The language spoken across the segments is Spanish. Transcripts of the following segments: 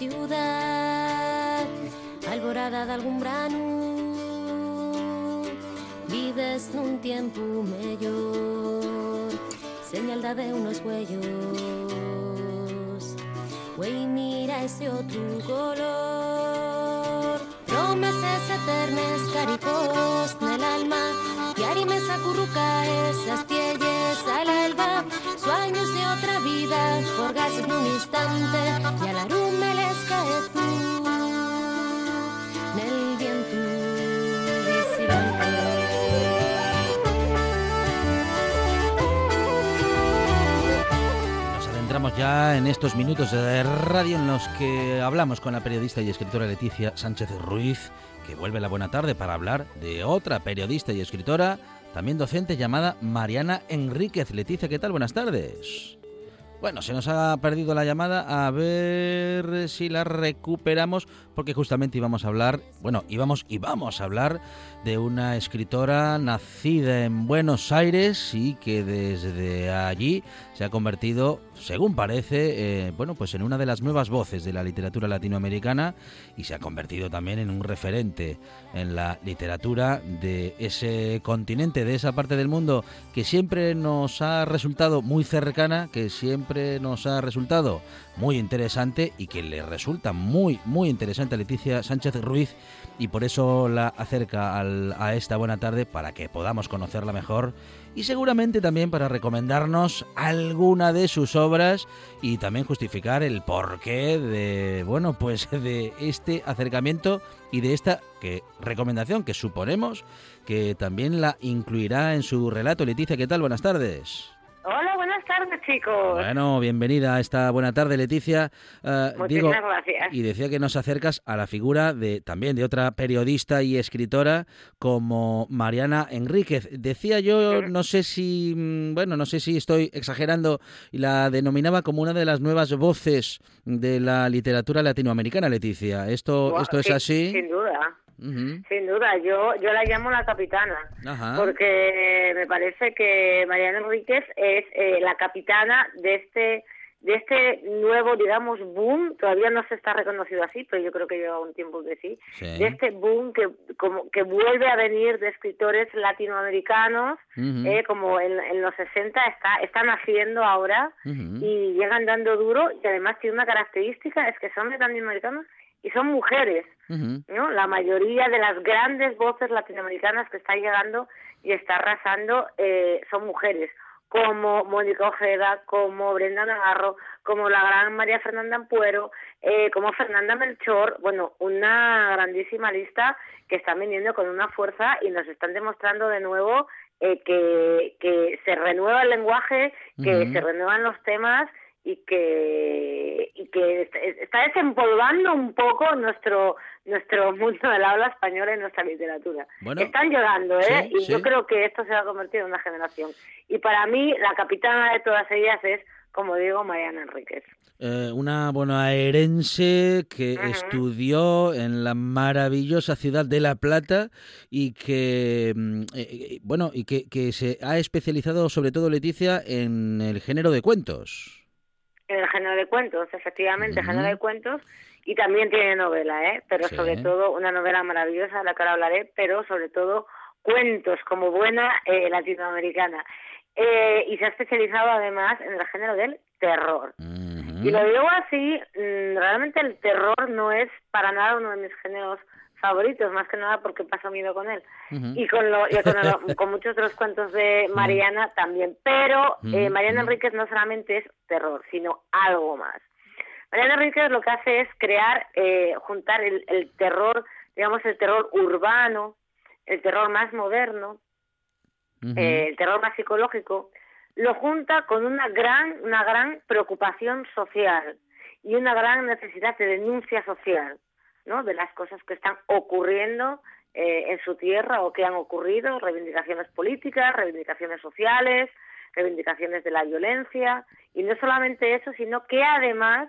Ciudad, en estos minutos de radio en los que hablamos con la periodista y escritora Leticia Sánchez Ruiz que vuelve la buena tarde para hablar de otra periodista y escritora, también docente llamada Mariana Enríquez. Leticia, ¿qué tal? Buenas tardes. Bueno, se nos ha perdido la llamada, a ver si la recuperamos, porque justamente íbamos a hablar, bueno, íbamos y vamos a hablar de una escritora nacida en Buenos Aires y que desde allí se ha convertido, según parece, eh, bueno, pues en una de las nuevas voces de la literatura latinoamericana y se ha convertido también en un referente en la literatura de ese continente, de esa parte del mundo que siempre nos ha resultado muy cercana, que siempre nos ha resultado muy interesante y que le resulta muy, muy interesante a Leticia Sánchez Ruiz y por eso la acerca a esta buena tarde para que podamos conocerla mejor y seguramente también para recomendarnos alguna de sus obras y también justificar el porqué de, bueno, pues de este acercamiento y de esta que, recomendación que suponemos que también la incluirá en su relato. Leticia, ¿qué tal? Buenas tardes. Hola, buenas tardes, chicos. Bueno, bienvenida a esta buena tarde, Leticia. Uh, Muchísimas gracias. Y decía que nos acercas a la figura de también de otra periodista y escritora como Mariana Enríquez. Decía yo, no sé si, mm, bueno, no sé si estoy exagerando, y la denominaba como una de las nuevas voces de la literatura latinoamericana, Leticia. ¿Esto, esto es así? Sin duda. Sin duda, yo yo la llamo la capitana, porque me parece que Mariana Enríquez es eh, la capitana de este de este nuevo, digamos, boom, todavía no se está reconocido así, pero yo creo que lleva un tiempo que sí, de este boom que como que vuelve a venir de escritores latinoamericanos, eh, como en, en, los 60 está, están haciendo ahora y llegan dando duro y además tiene una característica, es que son latinoamericanos y son mujeres, ¿no? La mayoría de las grandes voces latinoamericanas que están llegando y está arrasando eh, son mujeres, como Mónica Ojeda, como Brenda Navarro, como la gran María Fernanda Ampuero, eh, como Fernanda Melchor, bueno, una grandísima lista que están viniendo con una fuerza y nos están demostrando de nuevo eh, que, que se renueva el lenguaje, que se renuevan los temas y que y que está desempolvando un poco nuestro nuestro mundo del habla española y nuestra literatura. Están llegando, ¿eh? y yo creo que esto se va a convertir en una generación. Y para mí, la capitana de todas ellas es, como digo, Mariana Enríquez. Eh, una bonaerense que estudió en la maravillosa ciudad de La Plata y que, mm, eh, eh, bueno, y que, que se ha especializado sobre todo, Leticia, en el género de cuentos en el género de cuentos, efectivamente, género de cuentos, y también tiene novela, ¿eh? pero sobre todo una novela maravillosa de la que ahora hablaré, pero sobre todo cuentos como buena eh, latinoamericana. Eh, y se ha especializado además en el género del terror. Y lo digo así, mm, realmente el terror no es para nada uno de mis géneros favoritos, más que nada porque paso miedo con él. Y con, lo, con, muchos otros cuentos de Mariana también. Pero eh, Mariana Enríquez no solamente es terror, sino algo más. Mariana Enríquez lo que hace es crear, eh, juntar el, el terror, digamos, el terror urbano, el terror más moderno, eh, el terror más psicológico, lo junta con una gran, una gran preocupación social y una gran necesidad de denuncia social, ¿no? De las cosas que están ocurriendo eh, en su tierra o que han ocurrido, reivindicaciones políticas, reivindicaciones sociales, reivindicaciones de la violencia y no solamente eso, sino que además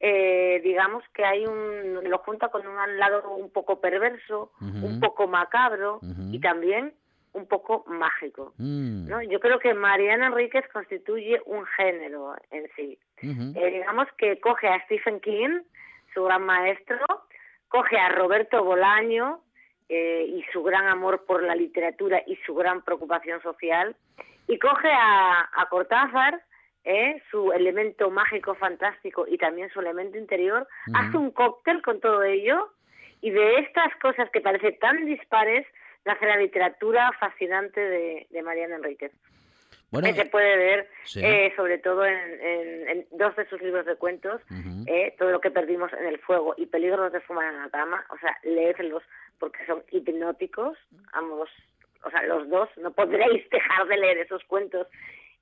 eh, digamos que hay un lo junta con un lado un poco perverso, un poco macabro y también un poco mágico. Mm. ¿no? Yo creo que Mariana Enríquez constituye un género en sí. Eh, digamos que coge a Stephen King, su gran maestro, coge a Roberto Bolaño eh, y su gran amor por la literatura y su gran preocupación social, y coge a, a Cortázar, ¿eh? su elemento mágico fantástico y también su elemento interior, hace un cóctel con todo ello y de estas cosas que parecen tan dispares nace la literatura fascinante de, Mariana Enríquez. Bueno, que se puede ver eh, sobre todo en, dos de sus libros de cuentos, eh, Todo lo que perdimos en el fuego y Peligros de fumar en la cama, o sea, léeselos porque son hipnóticos, ambos, o sea, los dos, no podréis dejar de leer esos cuentos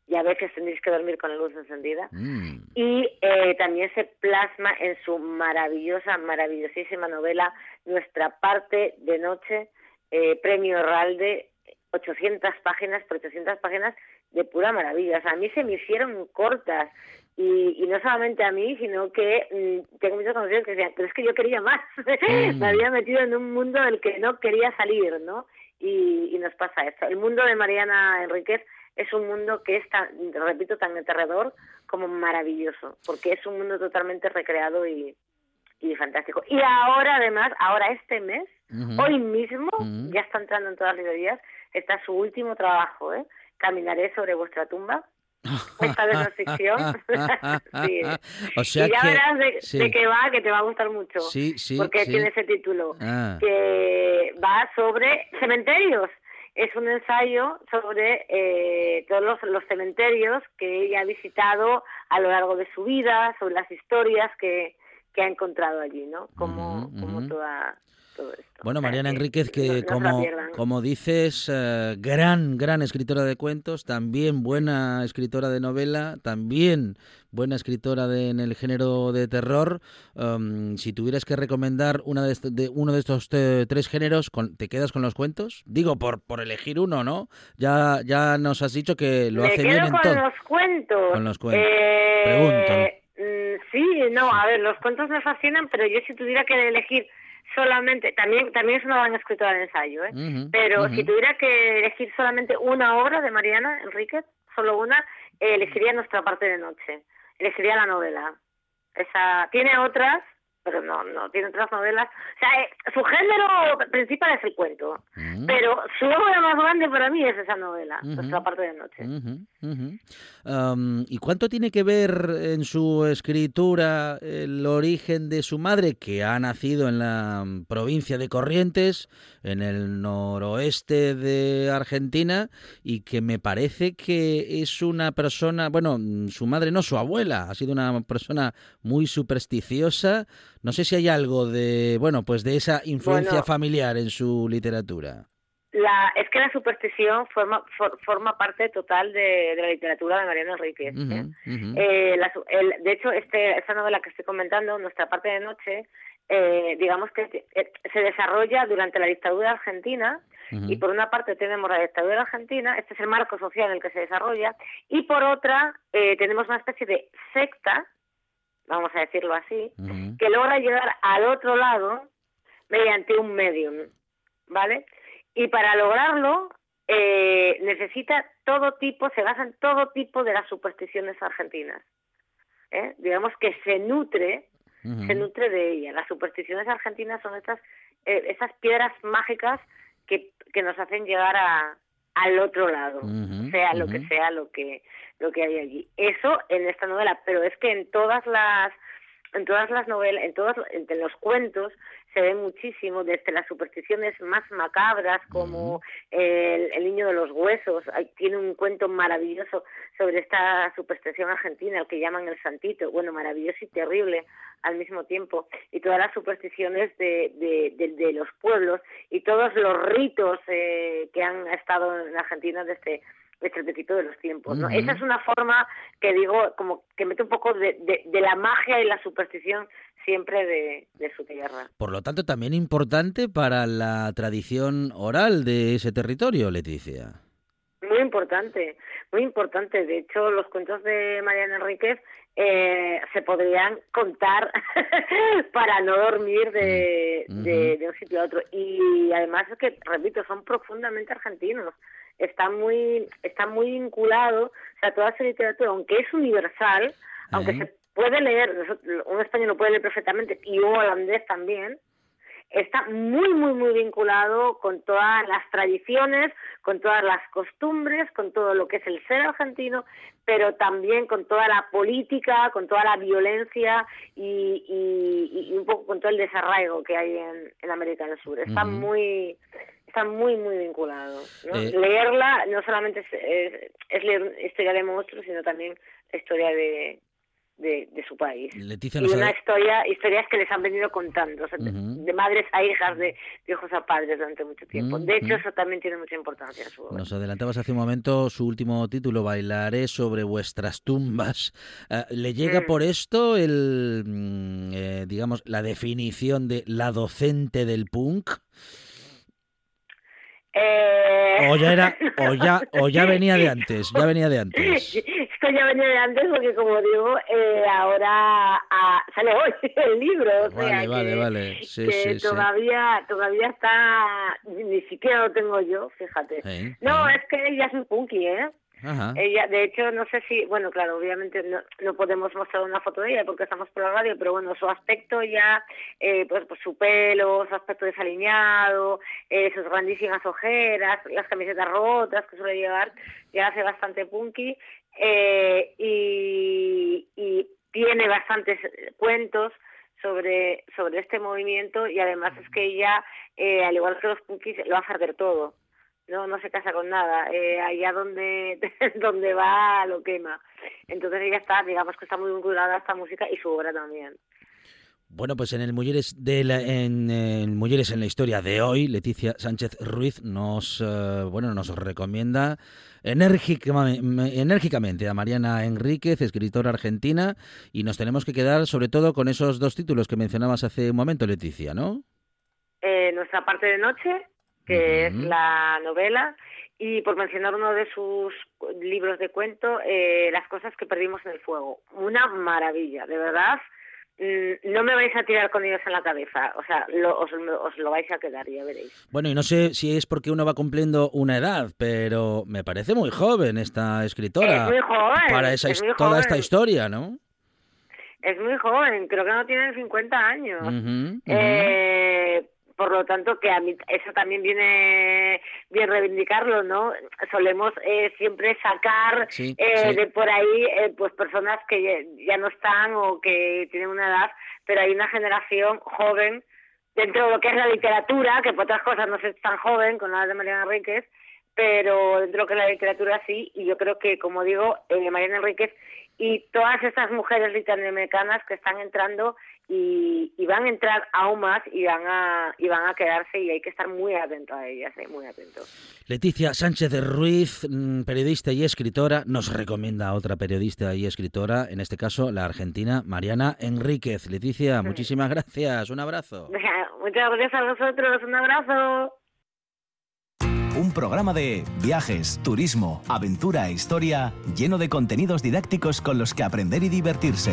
y a veces tendréis que dormir con la luz encendida. Mm. Y eh, también se plasma en su maravillosa, maravillosísima novela Nuestra parte de noche, eh, premio Ralde, 800 páginas, por 800 páginas de pura maravilla. O sea, a mí se me hicieron cortas. Y, no solamente a mí, sino que mm, tengo muchos conocidos que decían, pero es que yo quería más. me mm. había metido en un mundo del que no quería salir, ¿no? Y, y nos pasa esto. El mundo de Mariana Enríquez es un mundo que es, tan, repito, tan aterrador como maravilloso, porque es un mundo totalmente recreado y, y fantástico. Y ahora, además, ahora este mes, hoy mismo, ya está entrando en todas las librerías, está su último trabajo, ¿eh? Caminaré sobre vuestra tumba. Esta vez no es ficción. sí. o sea y ya verás de, qué va, que te va a gustar mucho. Sí, sí, porque tiene ese título. Ah. Que va sobre cementerios es un ensayo sobre eh, todos los, los, cementerios que ella ha visitado a lo largo de su vida, sobre las historias que, que ha encontrado allí, ¿no? Como, como toda, todo esto. Bueno, Mariana Enríquez, que como, como dices, eh, gran, gran escritora de cuentos, también buena escritora de novela, también buena escritora de, en el género de terror. Um, si tuvieras que recomendar una de, uno de estos tres géneros, ¿te quedas con los cuentos? Digo, por, por elegir uno, ¿no? Ya, ya nos has dicho que lo hace bien en con los cuentos. Con los cuentos. Eh, Pregunto. Mm, sí, no, a ver, los cuentos me fascinan, pero yo si tuviera que elegir solamente, también también es una gran escritora de ensayo, ¿eh? pero si tuviera que elegir solamente una obra de Mariana Enríquez, solo una, elegiría Nuestra parte de noche, elegiría la novela. Esa tiene otras, pero no, no, tiene otras novelas. O sea, eh, su género principal es el cuento, mm. pero su obra más grande para mí es esa novela, Nuestra parte de noche. ¿Y cuánto tiene que ver en su escritura el origen de su madre, que ha nacido en la provincia de Corrientes, en el noroeste de Argentina, y que me parece que es una persona, bueno, su madre no, su abuela, ha sido una persona muy supersticiosa. No sé si hay algo de, bueno, pues de esa influencia familiar en su literatura. La, es que la superstición forma, forma parte total de, la literatura de Mariano Enríquez. ¿eh? Eh, de hecho, este, esta novela que estoy comentando, Nuestra parte de noche, eh, digamos que se desarrolla durante la dictadura argentina y por una parte tenemos la dictadura argentina, este es el marco social en el que se desarrolla, y por otra tenemos una especie de secta, vamos a decirlo así, que logra llegar al otro lado mediante un medium, ¿vale? Y para lograrlo eh, necesita todo tipo, se basa en todo tipo de las supersticiones argentinas. ¿eh? Digamos que se nutre, se nutre de ella. Las supersticiones argentinas son estas, eh, esas piedras mágicas que, que nos hacen llegar a, al otro lado, sea lo que sea lo que lo que hay allí. Eso en esta novela, pero es que en todas las en todas las novelas, en todos en los cuentos se ve muchísimo, desde las supersticiones más macabras como el, niño de los huesos, tiene un cuento maravilloso sobre esta superstición argentina, el que llaman el santito, bueno, maravilloso y terrible al mismo tiempo, y todas las supersticiones de, de, los pueblos y todos los ritos eh, que han estado en Argentina desde el de los tiempos. ¿no? Esa es una forma que digo, como que mete un poco de, de, la magia y la superstición siempre de, de, su tierra. Por lo tanto, también importante para la tradición oral de ese territorio, Leticia. Muy importante, muy importante. De hecho, los cuentos de Mariana Enríquez eh, se podrían contar para no dormir de, de, un sitio a otro. Y además es que, repito, son profundamente argentinos está muy está muy vinculado, o sea, toda esa literatura, aunque es universal, aunque se puede leer, un español lo puede leer perfectamente y un holandés también, está muy, muy, muy vinculado con todas las tradiciones, con todas las costumbres, con todo lo que es el ser argentino, pero también con toda la política, con toda la violencia y, y, un poco con todo el desarraigo que hay en, en América del Sur. Está muy está muy, muy vinculado. Eh, Leerla no solamente es, es, leer historia de monstruos, sino también la historia de, de, su país. Leticia y una historia, historias que les han venido contando, de madres a hijas, de, hijos a padres durante mucho tiempo. De hecho, eso también tiene mucha importancia en su obra. Nos adelantabas hace un momento su último título, Bailaré sobre vuestras tumbas. Eh, ¿Le llega mm. por esto el, mm, eh, digamos, la definición de la docente del punk? Eh... O ya era, o ya, o ya venía de antes, ya venía de antes. Esto ya venía de antes porque como digo, eh, ahora ah, sale hoy el libro, vale, vale, vale. que todavía, todavía está, ni siquiera lo tengo yo, fíjate. no, es que ya es un punky, ¿eh? Ella, de hecho, no sé si, bueno, claro, obviamente no, no, podemos mostrar una foto de ella porque estamos por la radio, pero bueno, su aspecto ya, eh, pues, pues, su pelo, su aspecto desaliñado, eh, sus grandísimas ojeras, las camisetas rotas que suele llevar, ya hace bastante punky eh, y, y tiene bastantes cuentos sobre sobre este movimiento y además es que ella, al igual que los punkis, lo a hacer todo no no se casa con nada eh, allá donde donde va lo quema entonces ella está digamos que está muy vinculada a esta música y su obra también bueno, pues en el Mujeres de la, en, en Mujeres en la historia de hoy, Leticia Sánchez Ruiz nos eh, bueno nos recomienda enérgicamente a Mariana Enríquez, escritora argentina, y nos tenemos que quedar sobre todo con esos dos títulos que mencionabas hace un momento, Leticia, ¿no? Eh, nuestra parte de noche que es la novela, y por mencionar uno de sus libros de cuento, eh, Las cosas que perdimos en el fuego. Una maravilla, de verdad. Mm, no me vais a tirar con ellos en la cabeza, o sea, os, lo vais a quedar, ya veréis. Bueno, y no sé si es porque uno va cumpliendo una edad, pero me parece muy joven esta escritora. Es muy joven. Para esa, toda esta historia, ¿no? Es muy joven, creo que no tiene 50 años. Eh, por lo tanto que a mí eso también viene bien reivindicarlo no solemos eh, siempre sacar eh, de por ahí eh, pues personas que ya, no están o que tienen una edad pero hay una generación joven dentro de lo que es la literatura que por otras cosas no es tan joven con la de Mariana Enríquez pero dentro de lo que es la literatura sí y yo creo que como digo Mariana Enríquez y todas estas mujeres latinoamericanas que están entrando y, van a entrar aún más y van a y van a quedarse y hay que estar muy atento a ellas, ¿eh? muy atento. Leticia Sánchez de Ruiz, mm, periodista y escritora, nos recomienda a otra periodista y escritora, en este caso la argentina Mariana Enríquez. Leticia, muchísimas gracias, un abrazo. Muchas gracias a vosotros, un abrazo. Un programa de viajes, turismo, aventura e historia lleno de contenidos didácticos con los que aprender y divertirse.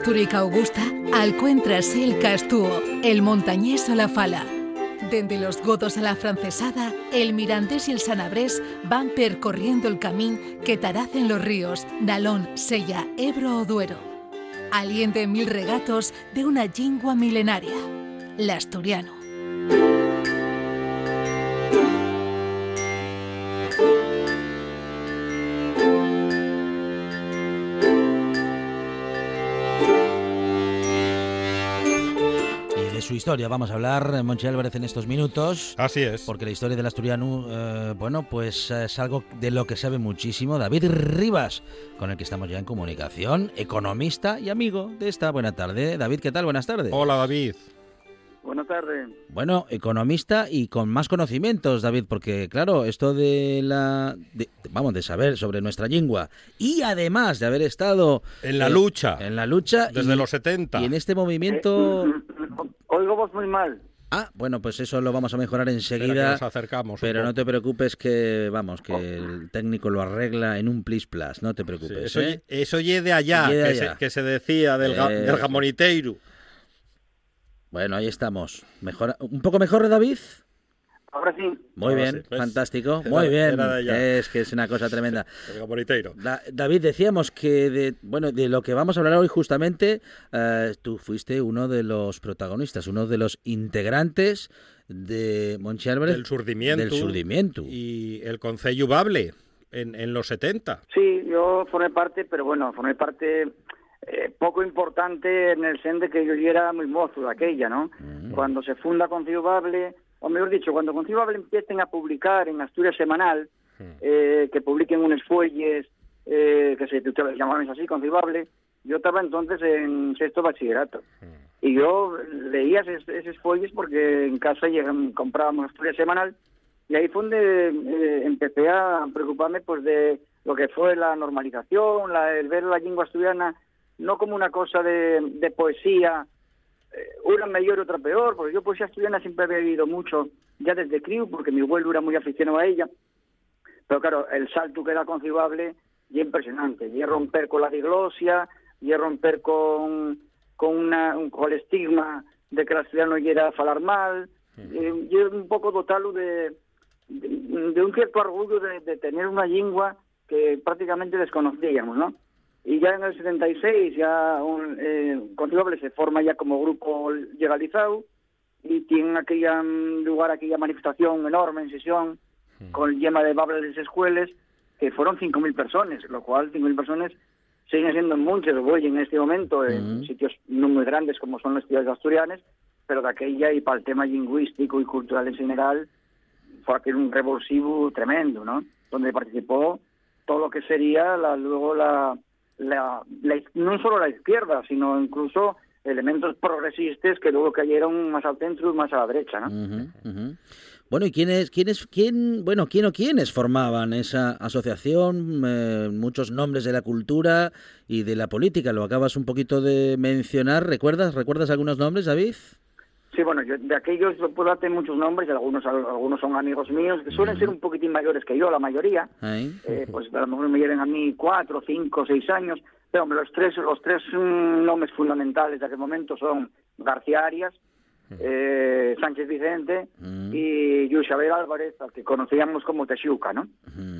Astúrica Augusta al el Castúo, el montañés o la fala. Desde los godos a la francesada, el mirandés y el sanabrés van percorriendo el camino que taracen los ríos Nalón, Sella, Ebro o Duero. Aliente mil regatos de una lingua milenaria, el asturiano. Historia. Vamos a hablar, Monchi Álvarez, en estos minutos. Así es. Porque la historia del asturiano, eh, bueno, pues es algo de lo que sabe muchísimo David Rivas, con el que estamos ya en comunicación, economista y amigo de esta buena tarde. David, ¿qué tal? Buenas tardes. Hola, David. Buenas tardes. Bueno, economista y con más conocimientos, David, porque claro, esto de la, vamos, de saber sobre nuestra lengua y además de haber estado en la lucha, en la lucha desde los 70 y en este movimiento. Eh, oigo vos muy mal. Ah, bueno, pues eso lo vamos a mejorar enseguida. nos acercamos. Pero no te preocupes que, vamos, que el técnico lo arregla en un plis plus, no te preocupes. eso, ¿eh? eso de allá, que, Se, decía del, eh, del jamoniteiro. Bueno, ahí estamos. Mejor, ¿Un poco mejor, David? Ahora sí. Muy bien, fantástico. Muy bien. es que es una cosa tremenda. David, decíamos que de, bueno, de lo que vamos a hablar hoy justamente, eh, tú fuiste uno de los protagonistas, uno de los integrantes de Monchi Álvarez. Del surdimiento. Del surdimiento. Y el Concello Bable en, en los 70. Sí, yo formé parte, pero bueno, formé parte eh, poco importante en el sen de que yo era muy mozo de aquella, ¿no? Mm. Cuando se funda Concibable, o mejor dicho, cuando Concibable empiecen a publicar en Asturias Semanal, mm. eh, que publiquen unos fuelles eh, que se llamaban así, Concibable, yo estaba entonces en sexto bachillerato. Mm. Y yo leía esos, esos fuelles porque en casa llegan, comprábamos Asturias Semanal y ahí fue donde eh, empecé a preocuparme pues de lo que fue la normalización, la, el ver la lengua asturiana no como una cosa de, poesía, una mejor y otra peor, porque yo poesía estudiana siempre había vivido mucho, ya desde crío, porque mi abuelo era muy aficionado a ella, pero claro, el salto que era concibable y impresionante, y romper con la diglosia, y romper con, con, una, un, con el estigma de que el asturiano llega a falar mal, eh, y un poco dotarlo de, de, un cierto orgullo de, de tener una lengua que prácticamente desconocíamos, ¿no? Y ya en el 76 ya un, eh, se forma ya como grupo legalizado y tiene aquella mm, lugar aquella manifestación enorme en sesión mm. con el de bables de escuelas que fueron 5.000 personas, lo cual 5.000 personas siguen siendo muchos hoy en este momento en mm. sitios no muy grandes como son las ciudades asturianas, pero de aquella y para el tema lingüístico y cultural en general fue aquel un revulsivo tremendo, ¿no? Donde participó todo lo que sería la, luego la la, no solo la izquierda, sino incluso elementos progresistas que luego cayeron más al centro y más a la derecha, ¿no? Bueno, ¿y quiénes, quiénes, quién, bueno, quién o quiénes formaban esa asociación? Eh, muchos nombres de la cultura y de la política. Lo acabas un poquito de mencionar. ¿Recuerdas, recuerdas algunos nombres, David? Sí, bueno, yo de aquellos puedo darte muchos nombres, algunos algunos son amigos míos, que suelen ser un poquitín mayores que yo, la mayoría. Eh, pues a lo mejor me lleven a mí cuatro, cinco, seis años. Pero hombre, los tres, los tres mm, nombres fundamentales de aquel momento son García Arias, eh, Sánchez Vicente y Yushabel Álvarez, al que conocíamos como Texiuca, ¿no?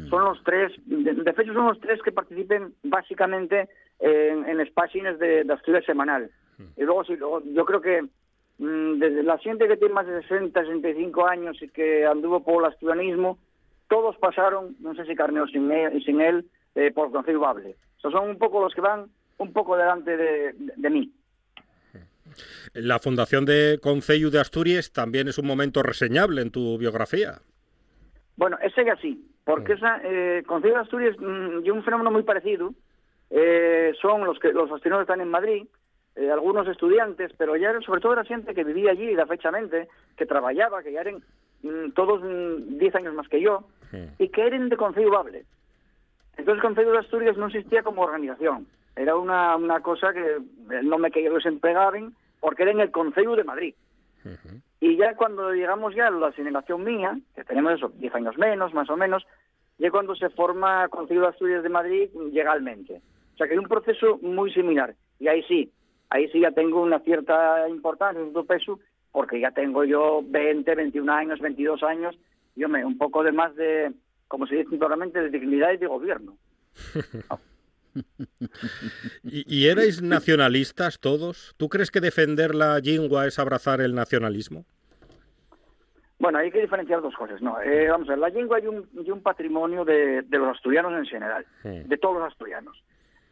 Son los tres, de, hecho son los tres que participen básicamente en, en de, de Asturias semanal. Y luego, sí, luego yo creo que desde la gente que tiene más de 60, 65 años y que anduvo por el asturianismo, todos pasaron, no sé si carneo sin, él, sin él eh, por conceivable. O son un poco los que van un poco delante de, mí. La fundación de Concello de Asturias también es un momento reseñable en tu biografía. Bueno, ese ya sí, porque mm. esa, eh, Concello de Asturias mm, y un fenómeno muy parecido. Eh, son los que los asturianos están en Madrid, eh, algunos estudiantes, pero ya sobre todo era gente que vivía allí da fechamente, que trabajaba, que ya eran mm, todos 10 mm, años más que yo, y que eran de Conceibable. Entonces el Concejo de Asturias no existía como organización, era una, una cosa que el nombre que ellos empegaban, porque era en el Concejo de Madrid. Y ya cuando llegamos ya a la generación mía, que tenemos eso, 10 años menos, más o menos, ya cuando se forma Concejo de Asturias de Madrid legalmente. O sea que hay un proceso muy similar. Y ahí sí, ahí sí ya tengo una cierta importancia, un peso, porque ya tengo yo 20, 21 años, 22 años, yo me un poco de más de, como se dice simplemente, de dignidad y de gobierno. ¿Y, erais nacionalistas todos? ¿Tú crees que defender la lengua es abrazar el nacionalismo? Bueno, hay que diferenciar dos cosas. No, eh, vamos a ver, la lengua hay un, un patrimonio de, los asturianos en general, de todos los asturianos,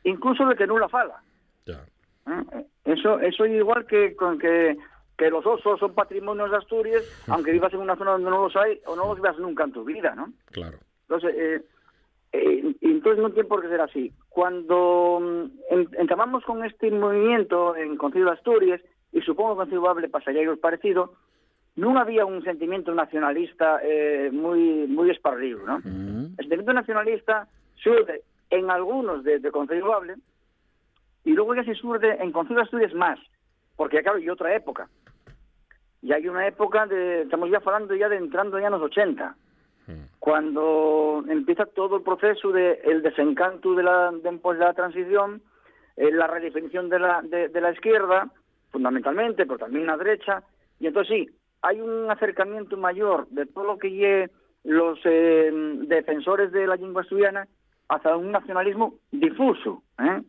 incluso de que no la fala. ¿Eh? Eso, eso igual que con que, que los osos son patrimonios de Asturias, aunque vivas en una zona donde no los hay o no los veas nunca en tu vida, ¿no? Claro. Entonces, eh, eh, entonces no tiene por qué ser así. Cuando mm, entramos con este movimiento en Concilio de Asturias, y supongo que en Ciudad pasaría algo parecido, no había un sentimiento nacionalista eh, muy muy esparcido, ¿no? El sentimiento nacionalista surge en algunos de, de y luego ya se surge en Concilio de Asturias más, porque claro, hay otra época. Y hay una época de, estamos ya hablando ya de entrando ya en los 80, cuando empieza todo el proceso de el desencanto de la, de, la transición, eh, la redefinición de la, de, la izquierda, fundamentalmente, pero también la derecha, y entonces sí, hay un acercamiento mayor de todo lo que lleve los eh, defensores de la lengua asturiana hacia un nacionalismo difuso. ¿eh?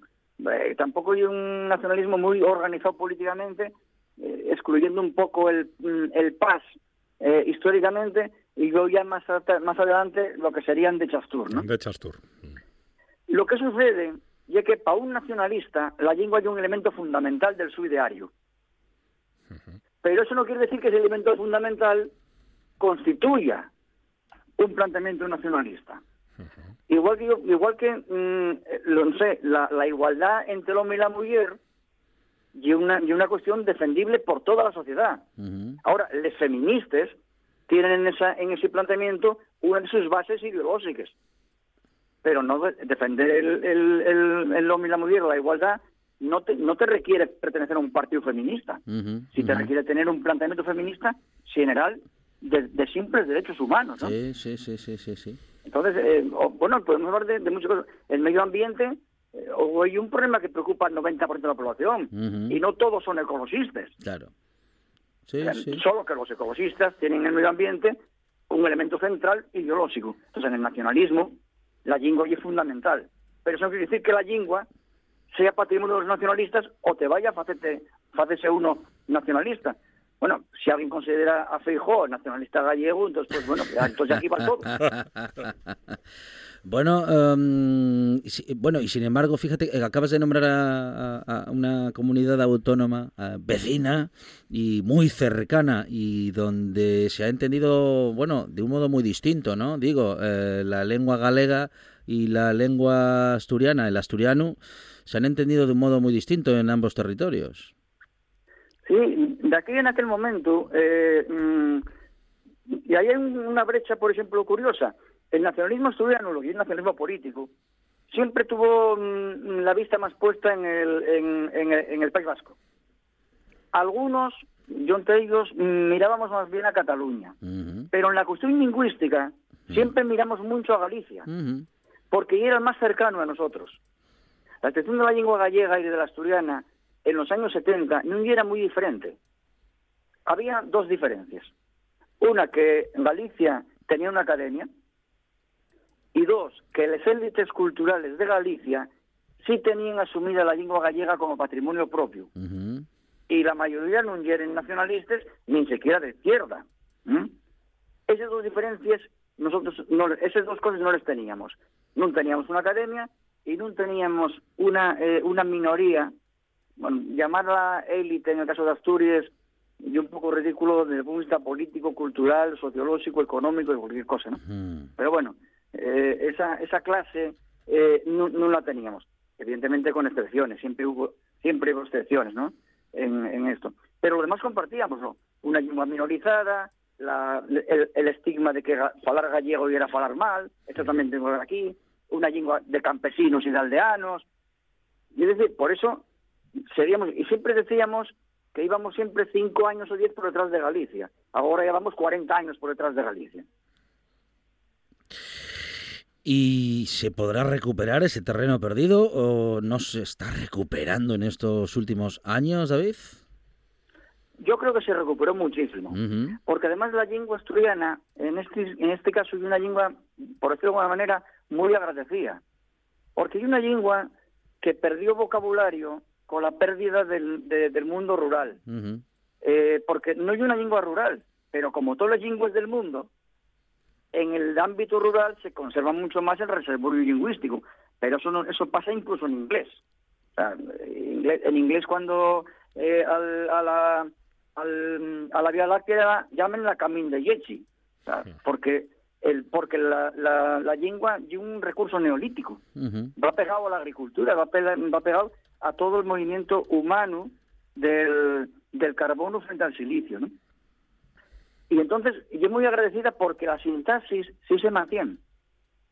Eh, tampoco hay un nacionalismo muy organizado políticamente, excluyendo un poco el, mm, el PAS históricamente, y luego ya más, más adelante lo que serían de Chastur, ¿no? De Chastur. Lo que sucede es que para un nacionalista la lengua es un elemento fundamental del su ideario. Pero eso no quiere decir que ese elemento fundamental constituya un planteamiento nacionalista. Igual que, igual que mm, no sé, la, igualdad entre el hombre y la mujer y una, y una cuestión defendible por toda la sociedad. Ahora, los feministas tienen en, esa, en ese planteamiento una de sus bases ideológicas. Pero no defender el, el, el, hombre y la mujer, la igualdad, no te, no te requiere pertenecer a un partido feminista. si te requiere tener un planteamiento feminista general de, simples derechos humanos. ¿no? Sí, sí, sí, sí, sí. Entonces, eh, bueno, podemos hablar de, muchas cosas. El medio ambiente, eh, hay un problema que preocupa al 90% de la población, y no todos son ecologistas. Claro. Solo que los ecologistas tienen en el medio ambiente un elemento central ideológico. Entonces, en el nacionalismo, la lengua es fundamental. Pero eso no quiere decir que la lengua sea patrimonio de los nacionalistas o te vaya a hacerse uno nacionalista. Bueno, si alguien considera a Feijóo nacionalista gallego, entonces, pues bueno, entonces aquí va todo. Bueno, em, bueno, y sin embargo, fíjate, eh, acabas de nombrar a, una comunidad autónoma vecina y muy cercana y donde se ha entendido, bueno, de un modo muy distinto, ¿no? Digo, eh, la lengua galega y la lengua asturiana, el asturiano, se han entendido de un modo muy distinto en ambos territorios. Sí, de aquí en aquel momento, eh, mm, y hay una brecha, por ejemplo, curiosa. El nacionalismo asturiano, lo que es el nacionalismo político, siempre tuvo mm, la vista más puesta en el, en, el, País Vasco. Algunos, yo entre ellos, mirábamos más bien a Cataluña, pero en la cuestión lingüística siempre miramos mucho a Galicia, porque era más cercano a nosotros. La excepción de la lengua gallega y de la asturiana en los años 70 no era muy diferente. Había dos diferencias. Una, que Galicia tenía una academia, y dos, que las élites culturales de Galicia sí tenían asumida la lengua gallega como patrimonio propio. Y la mayoría no eran nacionalistas, ni siquiera de izquierda. Esas dos diferencias, nosotros, no, esas dos cosas no las teníamos. No teníamos una academia y no teníamos una, eh, una minoría, bueno, llamarla élite en el caso de Asturias, y un poco ridículo desde el punto de vista político, cultural, sociológico, económico y cualquier cosa, ¿no? Pero bueno, eh, esa, esa clase eh, no, la teníamos. Evidentemente con excepciones, siempre hubo, siempre hubo excepciones, ¿no? En, esto. Pero lo demás compartíamos, ¿no? Una lengua minorizada, la, el, estigma de que hablar gallego era hablar mal, esto también tengo aquí, una lengua de campesinos y de aldeanos. Y es decir, por eso seríamos, y siempre decíamos que íbamos siempre cinco años o diez por detrás de Galicia. Ahora ya vamos 40 años por detrás de Galicia. ¿Y se podrá recuperar ese terreno perdido o no se está recuperando en estos últimos años, David? Yo creo que se recuperó muchísimo, porque además la lengua asturiana, en este, en este caso, es una lengua, por decirlo de alguna manera, muy agradecida, porque hay una lengua que perdió vocabulario con la pérdida del, del mundo rural, eh, porque no hay una lengua rural, pero como todas las lenguas del mundo, en el ámbito rural se conserva mucho más el reservorio lingüístico, pero eso no, eso pasa incluso en inglés. en inglés cuando eh, a, la, a la Vía Láctea llamen la Camin de Yechi, porque el porque la, la, la lengua es un recurso neolítico, va pegado a la agricultura, va, va pegado a todo el movimiento humano del, del carbono frente al silicio, ¿no? Y entonces, yo muy agradecida porque la sintaxis sí se mantiene.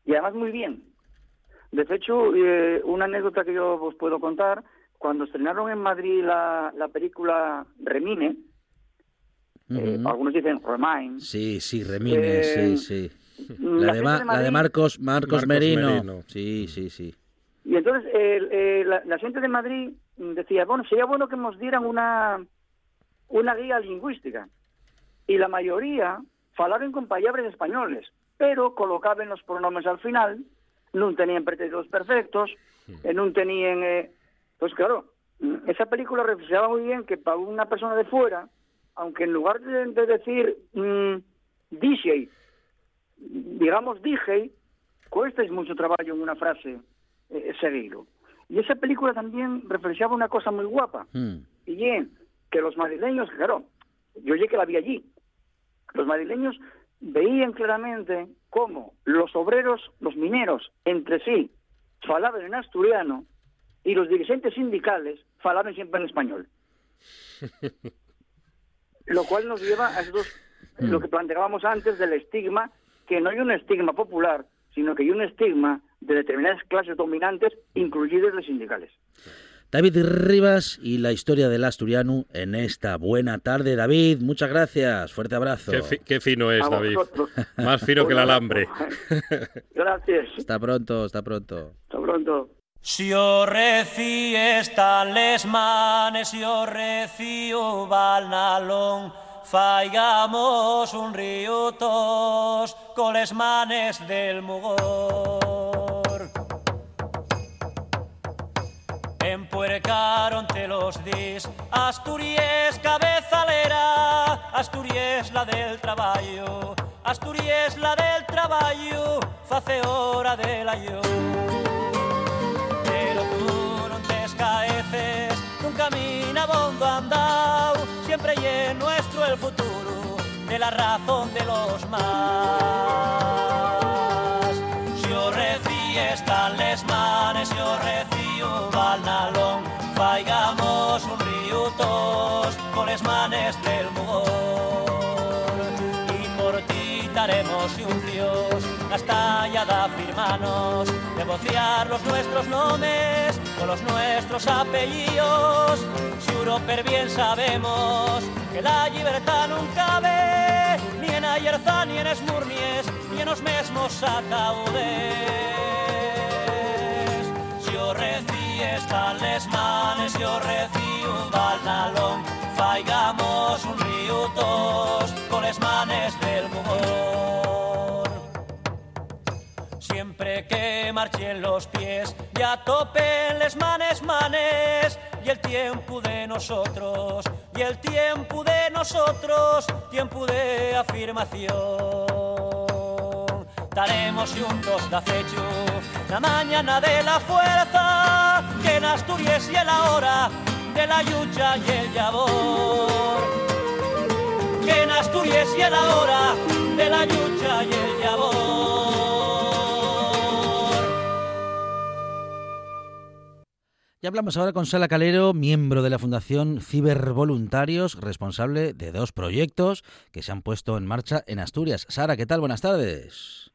Y además muy bien. De hecho, eh, una anécdota que yo os puedo contar, cuando estrenaron en Madrid la, la película Remine, eh, algunos dicen Remind. Sí, sí, Remine, sí, eh, sí. La, de, la de, Marcos, Marcos, Merino. Sí, sí, sí. Y entonces la, la, gente de Madrid decía, bueno, sería bueno que nos dieran una, una guía lingüística y la mayoría falaban con palabras españoles, pero colocaban los pronombres al final, no tenían pretextos perfectos, eh, no tenían... Eh, pues claro, esa película reflejaba muy bien que para una persona de fuera, aunque en lugar de, decir mmm, DJ, digamos DJ, cuesta mucho trabajo en una frase eh, seguido. Y esa película también reflejaba una cosa muy guapa. Mm. Y bien, que los madrileños, claro, yo llegué que la vi allí, los madrileños veían claramente cómo los obreros, los mineros, entre sí, falaban en asturiano y los dirigentes sindicales falaban siempre en español. Lo cual nos lleva a esos, lo que planteábamos antes del estigma, que no hay un estigma popular, sino que hay un estigma de determinadas clases dominantes, incluidas los sindicales. David Rivas y la historia del asturiano en esta buena tarde. David, muchas gracias. Fuerte abrazo. Qué, fino es, David. Más fino que el alambre. gracias. Hasta pronto, hasta pronto. Hasta pronto. Si os recies tan les manes, si os recio balnalón, faigamos un río tos con les manes del mugor. Empuercaron te los dis, Asturias cabezalera, Asturias la del trabajo, Asturias la del trabajo, face hora de la yo. Pero tú no te escaeces, un camino bondo andao, siempre y en nuestro el futuro, de la razón de los más. Os recíes tan les manes, si os balnalón, faigamos un riutos con les manes del mugor. Importitaremos y un dios, estallada firmanos, negociar los nuestros nombres con los nuestros apellidos. Si Europer bien sabemos que la libertad nunca ve, ni en Ayerza, ni en Esmurnies, ni en los mismos ataúdes. Si yo están les manes yo recibo un balnalón faigamos un riutos con les manes del mugor siempre que marchen los pies ya topen les manes manes. Y el tiempo de nosotros y el tiempo de nosotros tiempo de afirmación. Estaremos juntos de acecho la mañana de la fuerza que en Asturias y en la hora de la lucha y el labor que en Asturias y en la hora de la lucha y el labor Hablamos ahora con Sala Calero, miembro de la Fundación Cibervoluntarios, responsable de dos proyectos que se han puesto en marcha en Asturias. Sara, ¿qué tal? Buenas tardes.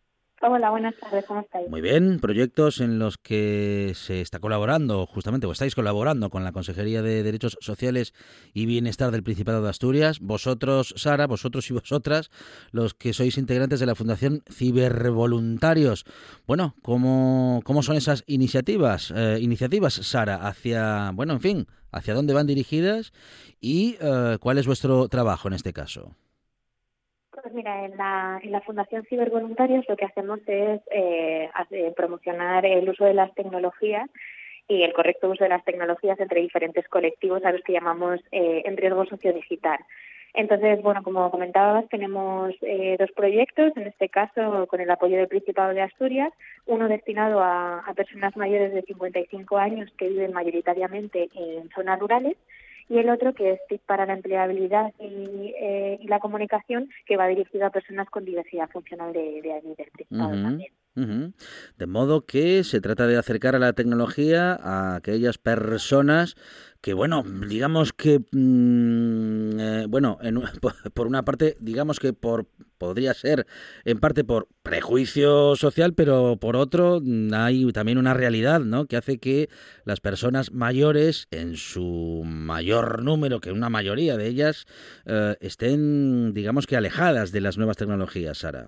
Hola, buenas tardes, ¿cómo estáis? Muy bien, proyectos en los que se está colaborando, justamente, o estáis colaborando con la Consejería de Derechos Sociales y Bienestar del Principado de Asturias. Vosotros, Sara, vosotros y vosotras, los que sois integrantes de la Fundación Cibervoluntarios. Bueno, ¿cómo, cómo son esas iniciativas, eh, iniciativas, Sara, hacia, bueno, en fin, hacia dónde van dirigidas y eh, cuál es vuestro trabajo en este caso? Pues mira, en la, en la Fundación Cibervoluntarios lo que hacemos es eh, promocionar el uso de las tecnologías y el correcto uso de las tecnologías entre diferentes colectivos a los que llamamos eh, en riesgo sociodigital. Entonces, bueno, como comentabas, tenemos eh, dos proyectos, en este caso con el apoyo del Principado de Asturias, uno destinado a, a personas mayores de 55 años que viven mayoritariamente en zonas rurales y el otro que es TIC para la empleabilidad eh, y, la comunicación, que va dirigido a personas con diversidad funcional de, de, del también. De modo que se trata de acercar a la tecnología a aquellas personas que, bueno, digamos que, mm, eh, bueno, por una parte, digamos que por podría ser en parte por prejuicio social, pero por otro mm, hay también una realidad, ¿no? Que hace que las personas mayores, en su mayor número, que una mayoría de ellas, eh, estén, digamos que alejadas de las nuevas tecnologías, Sara.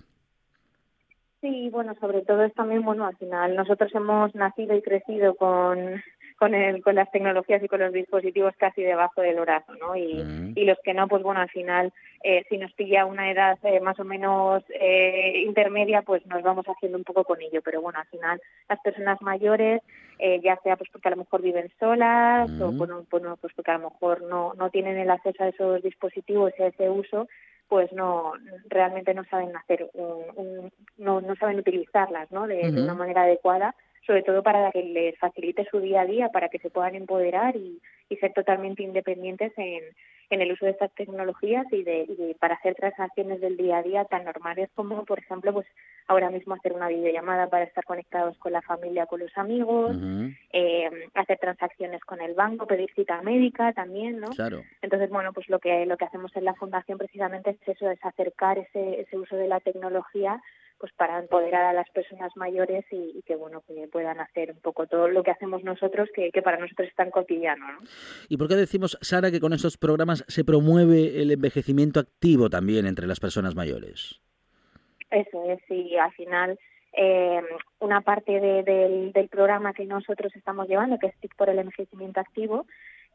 Sí, bueno, sobre todo es también, bueno, al final nosotros hemos nacido y crecido con, con, el, con las tecnologías y con los dispositivos casi debajo del brazo, ¿no? Y, mm. y los que no, pues bueno, al final, eh, si nos pilla una edad eh, más o menos eh, intermedia, pues nos vamos haciendo un poco con ello. Pero bueno, al final, las personas mayores, eh, ya sea pues porque a lo mejor viven solas o mm. bueno, pues porque a lo mejor no, no tienen el acceso a esos dispositivos y a ese uso, pues no realmente no saben hacer un, no, no saben utilizarlas ¿no? De, de, una manera adecuada sobre todo para que les facilite su día a día para que se puedan empoderar y, y ser totalmente independientes en, en el uso de estas tecnologías y, de, para hacer transacciones del día a día tan normales como, por ejemplo, pues ahora mismo hacer una videollamada para estar conectados con la familia, con los amigos, eh, hacer transacciones con el banco, pedir cita médica también, ¿no? Claro. Entonces, bueno, pues lo que lo que hacemos en la fundación precisamente es eso, es acercar ese, ese uso de la tecnología pues para empoderar a las personas mayores y, que bueno que puedan hacer un poco todo lo que hacemos nosotros que, para nosotros es tan cotidiano ¿no? y por qué decimos Sara que con estos programas se promueve el envejecimiento activo también entre las personas mayores eso es y al final eh, una parte del, del programa que nosotros estamos llevando que es TIC por el envejecimiento activo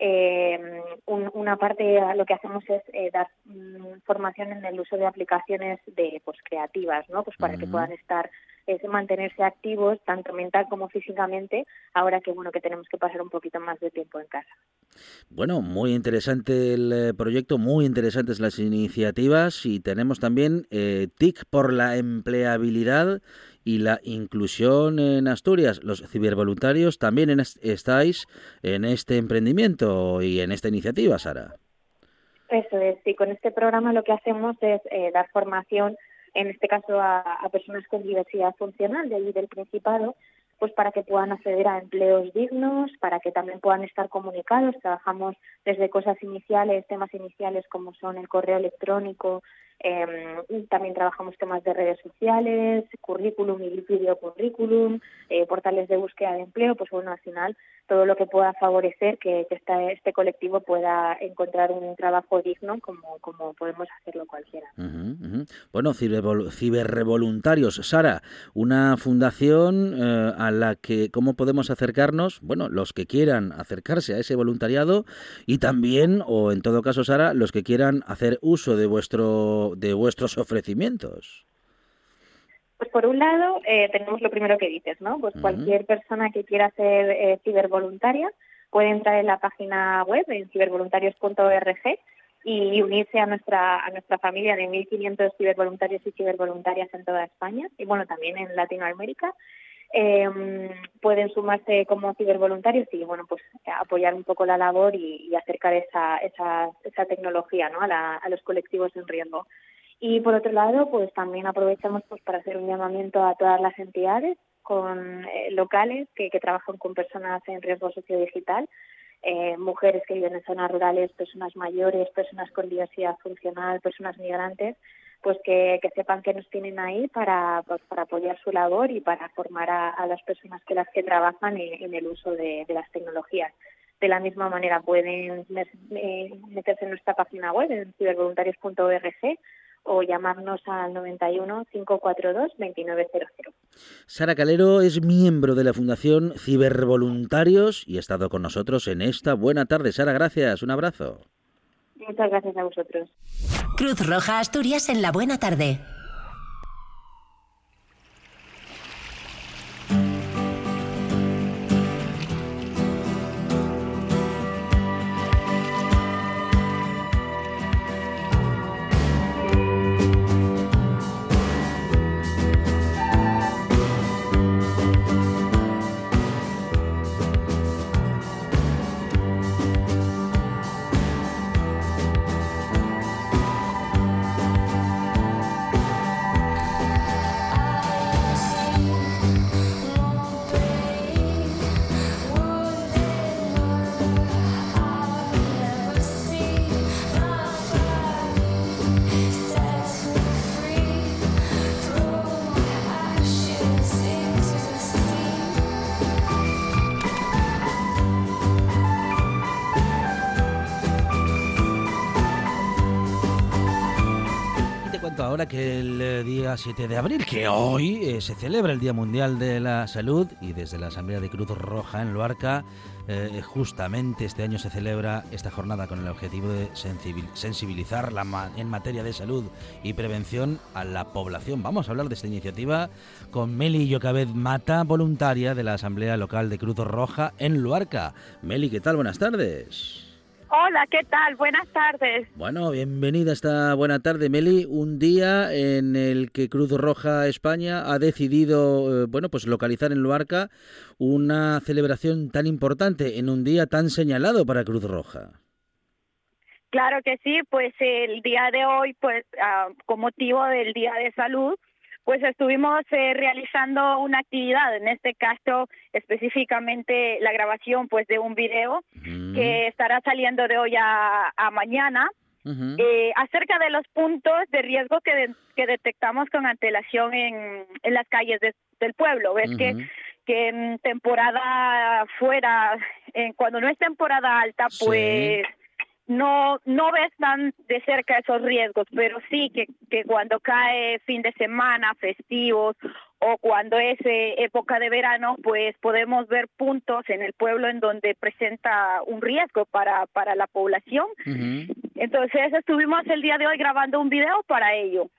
eh, una parte lo que hacemos es eh, dar mm, formación en el uso de aplicaciones de pues creativas no pues para que puedan estar es mantenerse activos tanto mental como físicamente ahora que bueno que tenemos que pasar un poquito más de tiempo en casa. Bueno muy interesante el eh, proyecto muy interesantes las iniciativas y tenemos también eh, TIC por la empleabilidad y la inclusión en Asturias. Los cibervoluntarios también estáis en este emprendimiento y en esta iniciativa, Sara. Eso es, y con este programa lo que hacemos es eh, dar formación, en este caso a, personas con diversidad funcional de allí del Principado, pues para que puedan acceder a empleos dignos, para que también puedan estar comunicados. Trabajamos desde cosas iniciales, temas iniciales como son el correo electrónico, eh, también trabajamos temas de redes sociales, currículum y video currículum, eh, portales de búsqueda de empleo, pues bueno, al final todo lo que pueda favorecer que, este colectivo pueda encontrar un trabajo digno como, podemos hacerlo cualquiera. Bueno, Ciberrevoluntarios, Sara, una fundación eh, la que, ¿cómo podemos acercarnos? Bueno, los que quieran acercarse a ese voluntariado y también, o en todo caso, Sara, los que quieran hacer uso de vuestro de vuestros ofrecimientos? Pues por un lado eh, tenemos lo primero que dices, ¿no? Pues cualquier persona que quiera ser eh, cibervoluntaria puede entrar en la página web en cibervoluntarios.org y unirse a nuestra a nuestra familia de 1.500 cibervoluntarios y cibervoluntarias en toda España y bueno también en Latinoamérica eh, pueden sumarse como cibervoluntarios y bueno pues apoyar un poco la labor y, acercar esa, esa, esa tecnología ¿no? a, los colectivos en riesgo. Y por otro lado, pues también aprovechamos pues para hacer un llamamiento a todas las entidades con eh, locales que, que, trabajan con personas en riesgo sociodigital, eh, mujeres que viven en zonas rurales, personas mayores, personas con diversidad funcional, personas migrantes, pues que, sepan que nos tienen ahí para, pues, para apoyar su labor y para formar a, las personas que las que trabajan en, el uso de, las tecnologías. De la misma manera pueden eh, meterse en nuestra página web en cibervoluntarios.org o llamarnos al 91 542 2900. Sara Calero es miembro de la Fundación Cibervoluntarios y ha estado con nosotros en esta buena tarde. Sara, gracias. Un abrazo. Muchas gracias a vosotros. Cruz Roja Asturias en la buena tarde. Que el eh, día 7 de abril, que hoy eh, se celebra el Día Mundial de la Salud y desde la Asamblea de Cruz Roja en Luarca, eh, justamente este año se celebra esta jornada con el objetivo de sensibilizar la en materia de salud y prevención a la población. Vamos a hablar de esta iniciativa con Meli Yocabed Mata, voluntaria de la Asamblea Local de Cruz Roja en Luarca. Meli, ¿qué tal? Buenas tardes. Hola, ¿qué tal? Buenas tardes. Bueno, bienvenida esta buena tarde, Meli. Un día en el que Cruz Roja España ha decidido, eh, bueno, pues localizar en Luarca una celebración tan importante en un día tan señalado para Cruz Roja. Claro que sí, pues el día de hoy, pues ah, con motivo del Día de Salud, pues estuvimos eh, realizando una actividad, en este caso específicamente la grabación pues de un video que estará saliendo de hoy a, mañana. Eh, acerca de los puntos de riesgo que, que detectamos con antelación en, en las calles del pueblo. Ves que, que en temporada fuera, en, cuando no es temporada alta, pues no no ves tan de cerca esos riesgos, pero sí que, que cuando cae fin de semana, festivos o cuando es eh, época de verano, pues podemos ver puntos en el pueblo en donde presenta un riesgo para, para la población. Entonces estuvimos el día de hoy grabando un video para ello.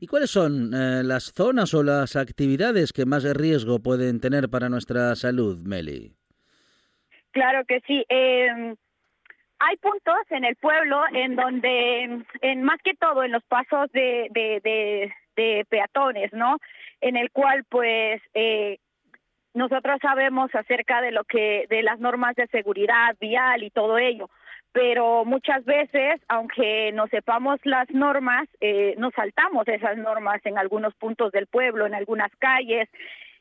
¿Y cuáles son eh, las zonas o las actividades que más riesgo pueden tener para nuestra salud, Meli? Claro que sí. Eh, hay puntos en el pueblo en donde, en más que todo en los pasos de, peatones, ¿no? En el cual, pues, eh, nosotros sabemos acerca de lo que, de las normas de seguridad vial y todo ello, pero muchas veces, aunque no sepamos las normas, eh, nos saltamos esas normas en algunos puntos del pueblo, en algunas calles,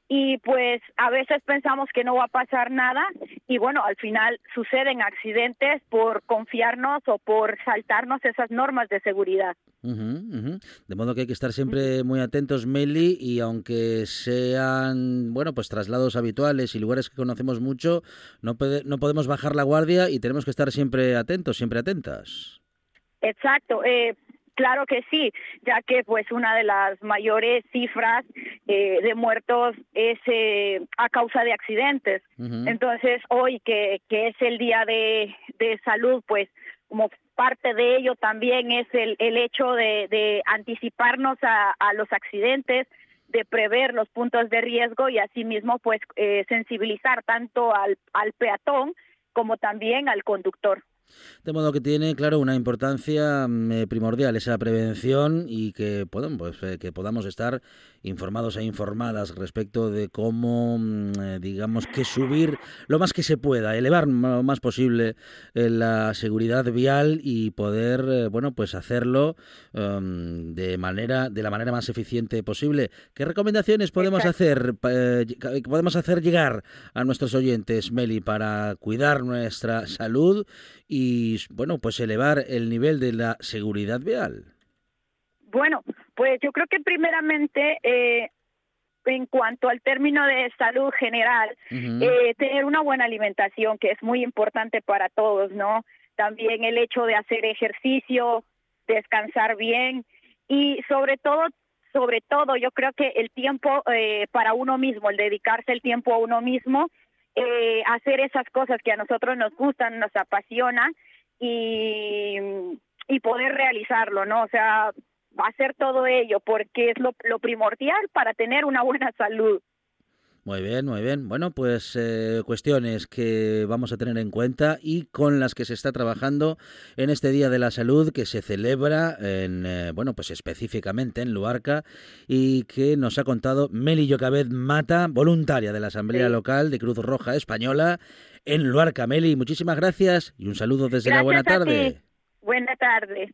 y pues a veces pensamos que no va a pasar nada y bueno, al final suceden accidentes por confiarnos o por saltarnos esas normas de seguridad. De modo que hay que estar siempre muy atentos, Meli, y aunque sean, bueno, pues traslados habituales y lugares que conocemos mucho, no, no podemos bajar la guardia y tenemos que estar siempre atentos, siempre atentas. Exacto. Eh, Claro que sí, ya que pues una de las mayores cifras eh, de muertos es eh, a causa de accidentes. Entonces hoy que, que es el día de, de salud, pues como parte de ello también es el, el hecho de, de anticiparnos a, a los accidentes, de prever los puntos de riesgo y asimismo pues eh, sensibilizar tanto al, al peatón como también al conductor. De modo que tiene, claro, una importancia mm, eh, primordial esa prevención y que, podamos, pues, eh, que podamos estar informados e informadas respecto de cómo, mm, eh, digamos, que subir lo más que se pueda, elevar lo más posible la seguridad vial y poder, bueno, pues hacerlo em, de manera, de la manera más eficiente posible. ¿Qué recomendaciones podemos hacer, podemos hacer llegar a nuestros oyentes, Meli, para cuidar nuestra salud y, bueno, pues elevar el nivel de la seguridad vial? bueno, pues yo creo que primeramente eh, en cuanto al término de salud general, eh, tener una buena alimentación, que es muy importante para todos, ¿no? También el hecho de hacer ejercicio, descansar bien y sobre todo, sobre todo, yo creo que el tiempo eh, para uno mismo, el dedicarse el tiempo a uno mismo, eh, hacer esas cosas que a nosotros nos gustan, nos apasionan y, y poder realizarlo, ¿no? O sea, hacer todo ello porque es lo, primordial para tener una buena salud. Muy bien, muy bien. Bueno, pues eh, cuestiones que vamos a tener en cuenta y con las que se está trabajando en este Día de la Salud que se celebra en, eh, bueno, pues específicamente en Luarca y que nos ha contado Meli Yocabed Mata, voluntaria de la Asamblea Local de Cruz Roja Española en Luarca. Meli, muchísimas gracias y un saludo desde la buena tarde. Buena tarde.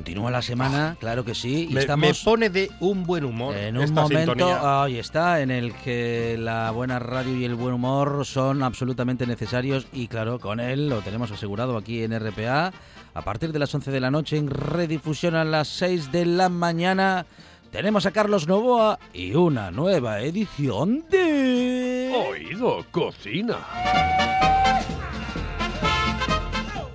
Continúa la semana, claro que sí. Y me, estamos pone de un buen humor. En un momento, ahí está, en el que la buena radio y el buen humor son absolutamente necesarios y claro, con él lo tenemos asegurado aquí en RPA. A partir de las 11 de la noche en redifusión a las 6 de la mañana. Tenemos a Carlos Novoa y una nueva edición de... Oído Cocina.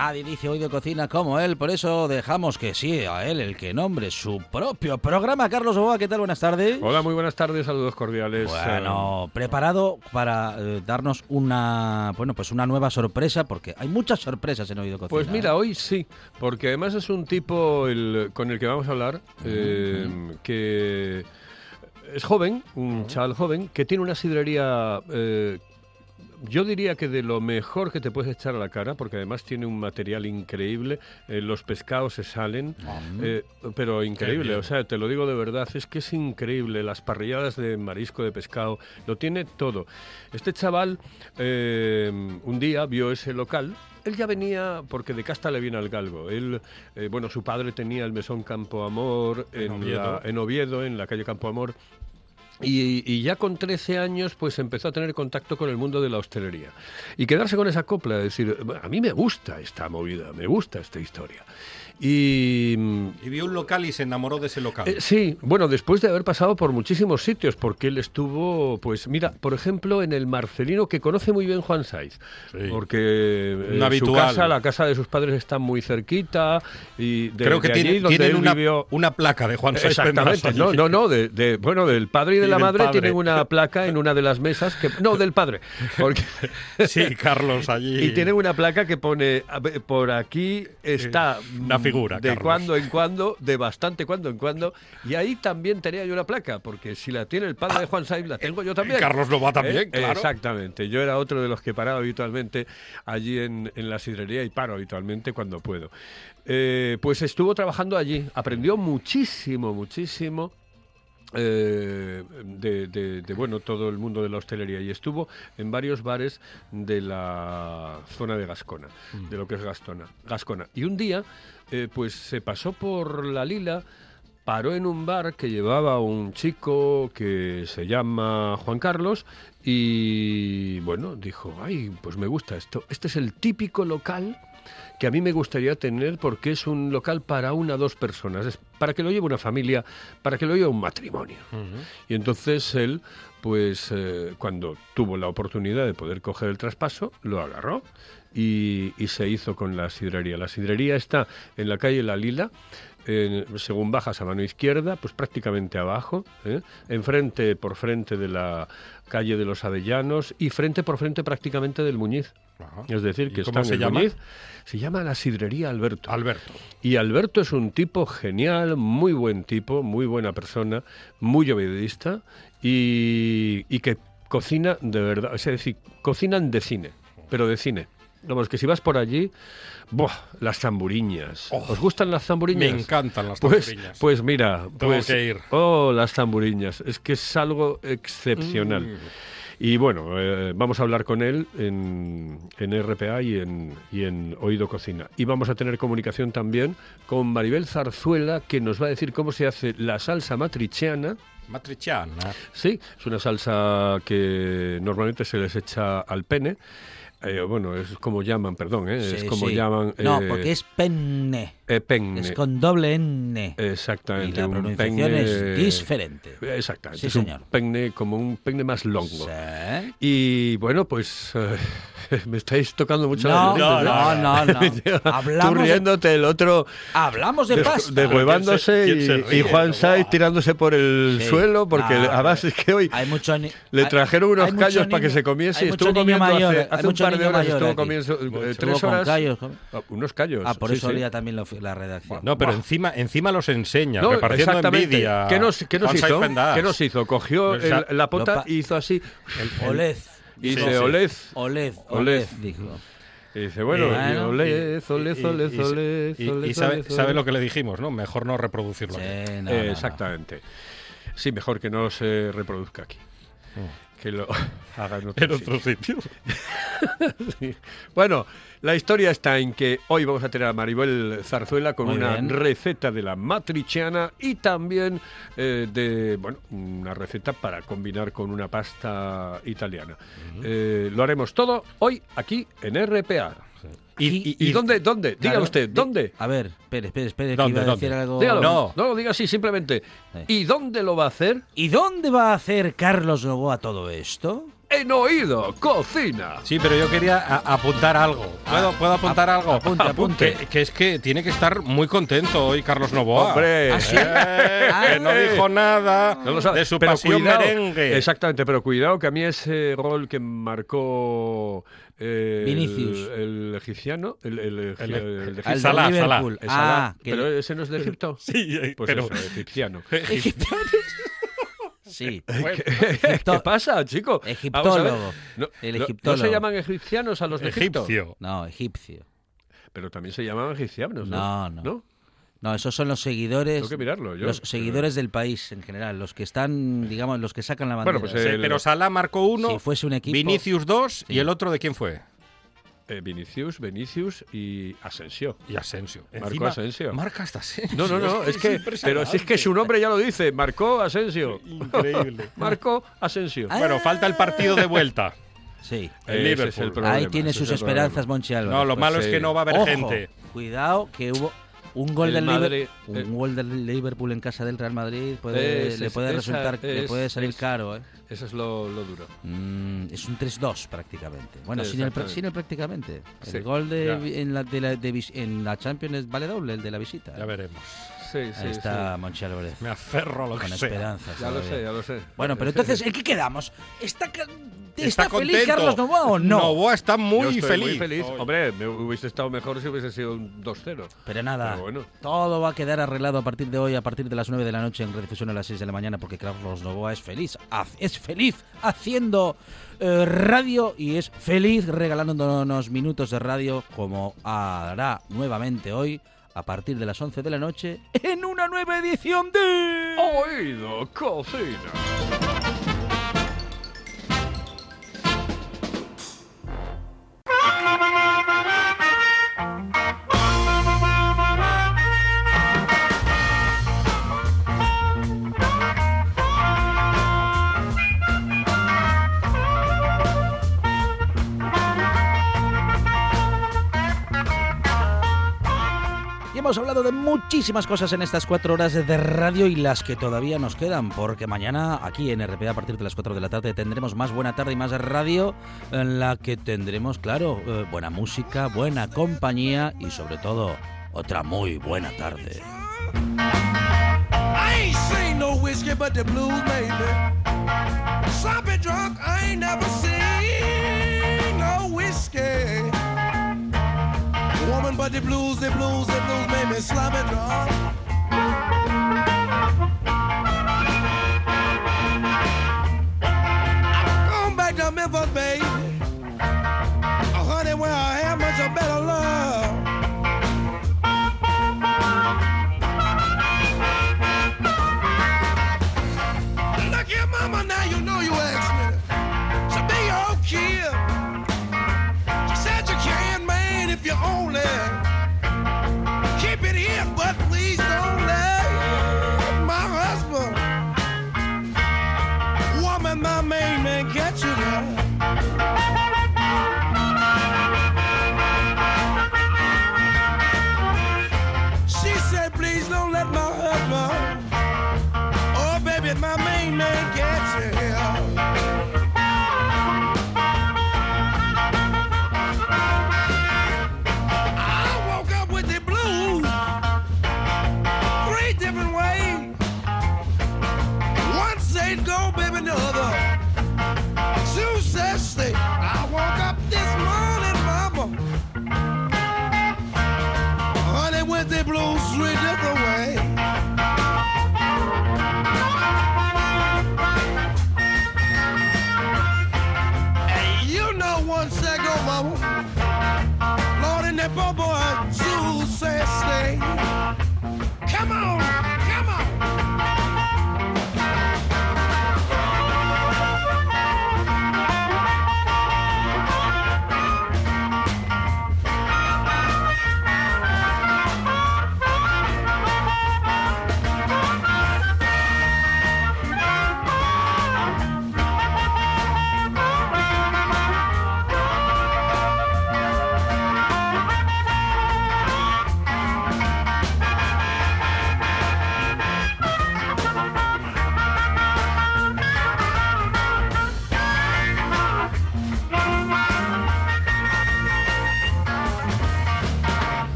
Nadie dice hoy de cocina como él, por eso dejamos que sí a él el que nombre su propio programa. Carlos Oboa, ¿qué tal? Buenas tardes. Hola, muy buenas tardes, saludos cordiales. Bueno, eh, preparado para eh, darnos una, bueno, pues una nueva sorpresa, porque hay muchas sorpresas en Oído Cocina. Pues mira, ¿eh? hoy sí, porque además es un tipo con el que vamos a hablar, que es joven, un chaval joven, que tiene una sidrería yo diría que de lo mejor que te puedes echar a la cara, porque además tiene un material increíble, eh, los pescados se salen, eh, pero increíble, o sea, te lo digo de verdad, es que es increíble, las parrilladas de marisco, de pescado, lo tiene todo. Este chaval eh, un día vio ese local él ya venía porque de casta le viene al galgo. Él, bueno, su padre tenía el mesón Campo Amor en, en, Oviedo, en la calle Campo Amor, y, ya con 13 años pues empezó a tener contacto con el mundo de la hostelería. Y quedarse con esa copla, decir, a mí me gusta esta movida, me gusta esta historia. Y, vio un local y se enamoró de ese local. Eh, sí, bueno, después de haber pasado por muchísimos sitios, porque él estuvo, pues mira, por ejemplo, en el Marcelino, que conoce muy bien Juan Saiz, porque eh, su casa, la casa de sus padres está muy cerquita. y Creo que tiene, tienen una, una, placa de Juan Saiz. Exactamente, no, no, no, de, bueno, del padre y del la madre tienen una placa en una de las mesas que no del padre, porque sí, Carlos allí y tienen una placa que pone por aquí está una figura de cuando en cuando, de bastante cuando en cuando, y ahí también tenía yo una placa, porque si la tiene el padre de Juan Saiz la tengo yo también. Carlos lo va también, ¿Eh? claro. Exactamente. Yo era otro de los que paraba habitualmente allí en, en la sidrería y paro habitualmente cuando puedo. Eh, pues estuvo trabajando allí, aprendió muchísimo, muchísimo. Eh, de, bueno todo el mundo de la hostelería y estuvo en varios bares de la zona de Gascona, mm. de lo que es Gastona, Gascona. Y un día, eh, pues se pasó por la Lila, paró en un bar que llevaba un chico que se llama Juan Carlos y bueno, dijo, ay, pues me gusta esto. Este es el típico local que a mí me gustaría tener porque es un local para una o dos personas, es para que lo lleve una familia, para que lo lleve un matrimonio. Y entonces él, pues eh, cuando tuvo la oportunidad de poder coger el traspaso, lo agarró y, se hizo con la sidrería. La sidrería está en la calle La Lila, según bajas a mano izquierda, pues prácticamente abajo, ¿eh? enfrente por frente de la calle de los Avellanos y frente por frente prácticamente del Muñiz. Es decir, que está en el Muñiz. Se llama la sidrería Alberto. Alberto. Y Alberto es un tipo genial, muy buen tipo, muy buena persona, muy obedista y, y que cocina de verdad. Es decir, cocinan de cine, pero de cine. Vamos, que si vas por allí, ¡buah! Las zamburiñas. Oh. ¿Os gustan las zamburiñas? Me encantan las pues, zamburiñas. Pues mira, Tengo pues, que ir. Oh, las zamburiñas. Es que es algo excepcional. Mm. Y bueno, eh, vamos a hablar con él en, en RPA y en, y en Oído Cocina. Y vamos a tener comunicación también con Maribel Zarzuela, que nos va a decir cómo se hace la salsa matriciana. Matriciana. Sí, es una salsa que normalmente se les echa al pene. Eh, bueno, es como llaman, perdón, ¿eh? es como llaman... no, porque es penne. Eh, penne. Es con doble N. Exactamente. Y la pronunciación es diferente. Exactamente. Sí, es señor. un penne, como un penne más longo. Y bueno, pues me estáis tocando mucho no, la no, no, no, Hablamos Tú riéndote, el otro... Hablamos de pasta. Deshuevándose y, y, Juan Saiz tirándose por el suelo, porque además es que hoy hay mucho le trajeron unos callos para que se comiese y estuvo comiendo mayor, hace, hace un par de horas, estuvo comiendo eh, tres horas... Callos, unos callos. Ah, por sí, eso sí. olía también la redacción. No, pero encima, encima los enseña, no, repartiendo exactamente. envidia. ¿Qué nos, qué nos hizo? ¿Qué nos hizo? Cogió el, la pota y hizo así. El, olez. Y dice, olez. Olez, olez, dijo. Y dice, bueno, Eh, y olez, olez, olez, olez, Y, olez, y sabe, lo que le dijimos, ¿no? Mejor no reproducirlo. aquí. Sí, no, Eh, no, no. exactamente. Sí, mejor que no se reproduzca aquí. Que lo haga en otro En otro sitio. Sí. Bueno, la historia está en que hoy vamos a tener a Maribel Zarzuela con Muy una bien. receta de la matriciana y también eh, de, bueno, una receta para combinar con una pasta italiana. Eh, lo haremos todo hoy aquí en RPA. Y, ¿Y, y- y- dónde? ¿Dónde? Diga Claro, usted, ¿dónde? A ver, espere, espere, espere, que ¿Dónde, iba a decir algo. Dígalo. No. no lo diga así, simplemente. Sí. ¿Y dónde lo va a hacer? ¿Y dónde va a hacer Carlos Novoa todo esto? En Oído Cocina. Sí, pero yo quería a- apuntar algo. ¿Puedo, ¿puedo apuntar algo? apunte, apunte. Que, que es que tiene que estar muy contento hoy Carlos Novoa. Hombre. ¿Ah, sí? Eh, que no dijo nada No lo sabe. de su Pero pasión cuidado, merengue. Exactamente, pero cuidado que a mí ese gol que marcó eh, Vinicius. El, el egipciano, el, el, el, El- el de Al de Salah. El Salah. Ah, que pero ese no es de Egipto. Sí, eh, Pues pero eso, egipciano. Sí. ¿Qué, qué pasa, chico? Egiptólogo. No, El no- ¿No egiptólogo. se llaman egipcianos a los de Egipto? egipcio. No, egipcio. Pero también se llaman egipcianos, No, ¿no? no. No, esos son los seguidores. Tengo que mirarlo yo. Los seguidores del país en general, los que están, digamos, los que sacan la bandera. Bueno, pues, Sí, el- pero Salah marcó uno, si fuese un equipo. Vinicius dos y el otro de quién fue? Eh, Vinicius, Vinicius y Asensio. Y Asensio. Marcó Encima, Asensio. Marca hasta Asensio. No, no, no, es que, pero si es que su nombre ya lo dice, marcó Asensio. Increíble. Marcó Asensio. Ah, Bueno, falta el partido de vuelta. Sí. El Liverpool. es el problema, Ahí tiene sus es esperanzas. Monchi Álvarez. No, lo malo sí. es que no va a haber Ojo, gente. Cuidado, que hubo un gol El del Madrid, Liverpool, eh. un gol del Liverpool en casa del Real Madrid puede, Es- le es- puede esa resultar, le puede salir caro, ¿eh? Eso es lo, lo duro. Mm, es un 3-2 prácticamente. Bueno, sin, el, sin el prácticamente. El gol de, en, la, de la, de en la Champions vale doble, el de la visita. Ya veremos. Sí, sí, Ahí está sí. Monchi Álvarez. Me aferro a lo que Con sea. esperanzas. Ya lo sé, ya lo sé. Bueno, pero entonces. ¿en qué quedamos? ¿Está, ca- Está ¿está feliz contento. Carlos Novoa o no? Novoa está Yo muy estoy feliz. Muy feliz. hoy. Hombre, me hubiese estado mejor si hubiese sido un 2-0. Pero nada, Pero bueno. todo va a quedar arreglado a partir de hoy, a partir de las 9 de la noche en redifusión a las 6 de la mañana, porque Carlos Novoa es feliz, haz- es feliz haciendo eh, radio y es feliz regalándonos minutos de radio como hará nuevamente hoy a partir de las 11 de la noche en una nueva edición de... Oído Cocina. Hemos hablado de muchísimas cosas en estas cuatro horas de radio y las que todavía nos quedan, porque mañana aquí en RPA a partir de las 4 de la tarde tendremos más buena tarde y más radio, en la que tendremos, claro, eh, buena música, buena compañía y sobre todo otra muy buena tarde. I never seen no whiskey. Woman but the blues, the blues, the blues made me sloppy drunk. I'm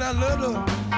That little.